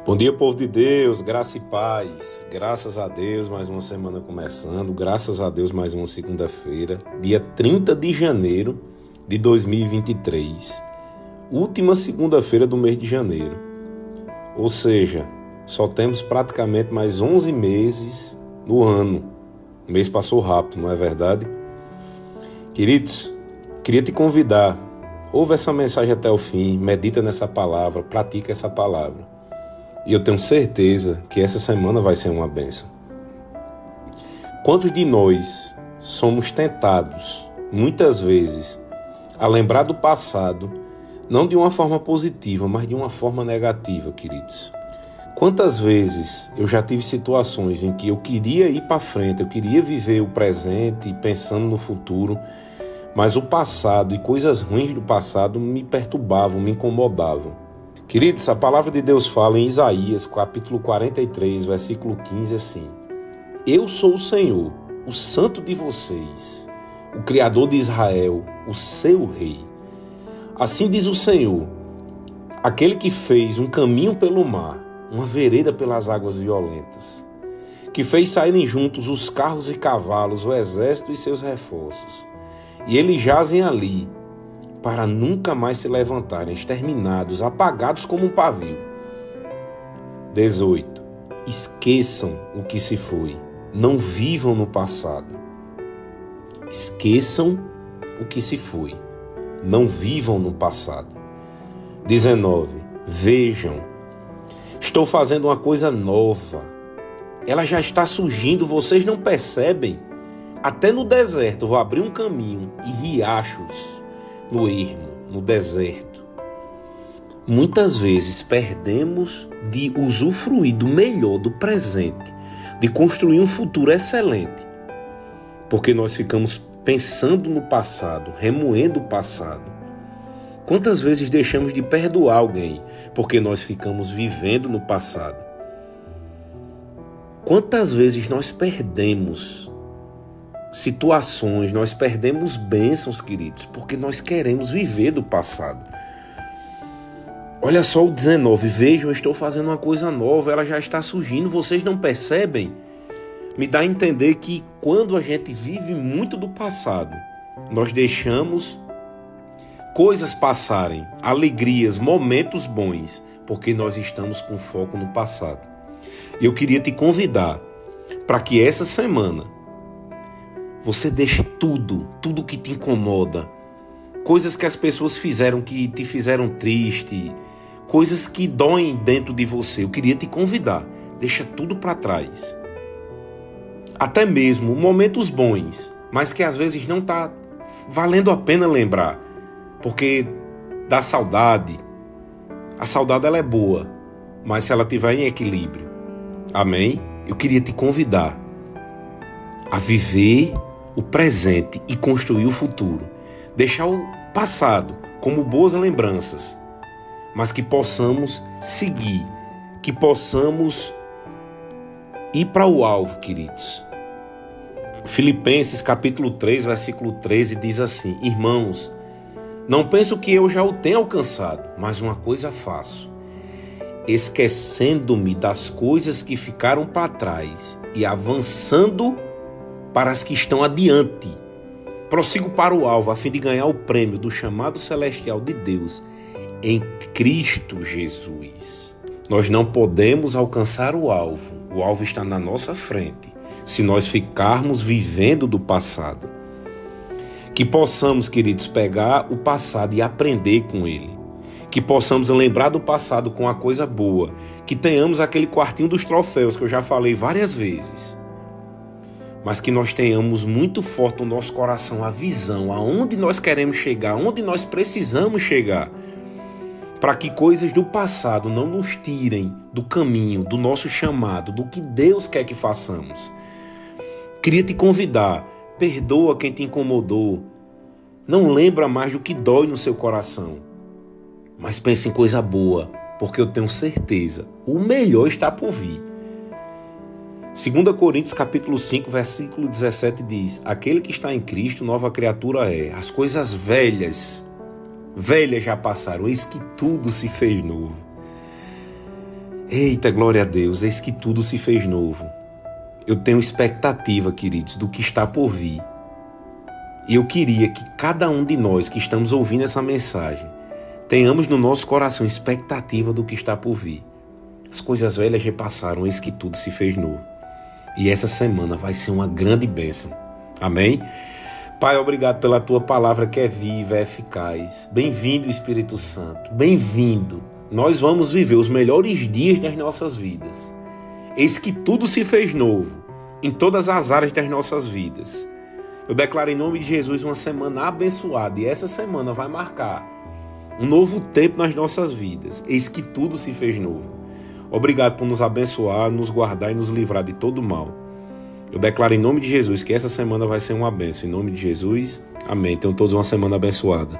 Bom dia, povo de Deus, graça e paz. Graças a Deus, mais uma semana começando. Graças a Deus, mais uma segunda-feira, dia 30 de janeiro de 2023. Última segunda-feira do mês de janeiro. Ou seja, só temos praticamente mais 11 meses no ano. O mês passou rápido, não é verdade? Queridos, queria te convidar. Ouve essa mensagem até o fim, medita nessa palavra, pratica essa palavra. E eu tenho certeza que essa semana vai ser uma benção. Quantos de nós somos tentados, muitas vezes, a lembrar do passado, não de uma forma positiva, mas de uma forma negativa, queridos? Quantas vezes eu já tive situações em que eu queria ir para frente, eu queria viver o presente pensando no futuro, mas o passado e coisas ruins do passado me perturbavam, me incomodavam. Queridos, a palavra de Deus fala em Isaías, capítulo 43, versículo 15 assim: Eu sou o Senhor, o santo de vocês, o criador de Israel, o seu rei. Assim diz o Senhor, aquele que fez um caminho pelo mar, uma vereda pelas águas violentas, que fez saírem juntos os carros e cavalos, o exército e seus reforços. E eles jazem ali, para nunca mais se levantarem, exterminados, apagados como um pavio. 18. Esqueçam o que se foi, não vivam no passado. Esqueçam o que se foi, não vivam no passado. 19. Vejam, estou fazendo uma coisa nova. Ela já está surgindo, vocês não percebem? Até no deserto vou abrir um caminho e riachos no ermo, no deserto. Muitas vezes perdemos de usufruir do melhor do presente, de construir um futuro excelente, porque nós ficamos pensando no passado, remoendo o passado. Quantas vezes deixamos de perdoar alguém porque nós ficamos vivendo no passado? Quantas vezes nós perdemos situações, nós perdemos bênçãos, queridos, porque nós queremos viver do passado. Olha só o 19, vejam, eu estou fazendo uma coisa nova, ela já está surgindo, vocês não percebem? Me dá a entender que quando a gente vive muito do passado, nós deixamos coisas passarem, alegrias, momentos bons, porque nós estamos com foco no passado. Eu queria te convidar para que essa semana você deixe tudo, tudo que te incomoda, coisas que as pessoas fizeram que te fizeram triste, coisas que doem dentro de você. Eu queria te convidar, deixa tudo para trás. Até mesmo momentos bons, mas que às vezes não tá valendo a pena lembrar, porque dá saudade. A saudade ela é boa, mas se ela tiver em equilíbrio. Amém? Eu queria te convidar a viver o presente e construir o futuro. Deixar o passado como boas lembranças, mas que possamos seguir, que possamos ir para o alvo, queridos. Filipenses capítulo 3, versículo 13 diz assim: Irmãos, não penso que eu já o tenha alcançado, mas uma coisa faço, esquecendo-me das coisas que ficaram para trás e avançando para as que estão adiante. Prossigo para o alvo a fim de ganhar o prêmio do chamado celestial de Deus em Cristo Jesus. Nós não podemos alcançar o alvo, o alvo está na nossa frente, se nós ficarmos vivendo do passado. Que possamos, queridos, pegar o passado e aprender com ele. Que possamos lembrar do passado com a coisa boa. Que tenhamos aquele quartinho dos troféus que eu já falei várias vezes mas que nós tenhamos muito forte no nosso coração a visão, aonde nós queremos chegar, onde nós precisamos chegar, para que coisas do passado não nos tirem do caminho, do nosso chamado, do que Deus quer que façamos. Queria te convidar, perdoa quem te incomodou, não lembra mais do que dói no seu coração, mas pense em coisa boa, porque eu tenho certeza, o melhor está por vir. 2 Coríntios capítulo 5, versículo 17 diz: Aquele que está em Cristo, nova criatura é. As coisas velhas, velhas já passaram, eis que tudo se fez novo. Eita, glória a Deus, eis que tudo se fez novo. Eu tenho expectativa, queridos, do que está por vir. E eu queria que cada um de nós que estamos ouvindo essa mensagem tenhamos no nosso coração expectativa do que está por vir. As coisas velhas já passaram, eis que tudo se fez novo. E essa semana vai ser uma grande bênção. Amém? Pai, obrigado pela tua palavra que é viva, é eficaz. Bem-vindo, Espírito Santo. Bem-vindo. Nós vamos viver os melhores dias das nossas vidas. Eis que tudo se fez novo em todas as áreas das nossas vidas. Eu declaro em nome de Jesus uma semana abençoada e essa semana vai marcar um novo tempo nas nossas vidas. Eis que tudo se fez novo. Obrigado por nos abençoar, nos guardar e nos livrar de todo mal. Eu declaro em nome de Jesus que essa semana vai ser uma benção. Em nome de Jesus, amém. Tenham todos uma semana abençoada.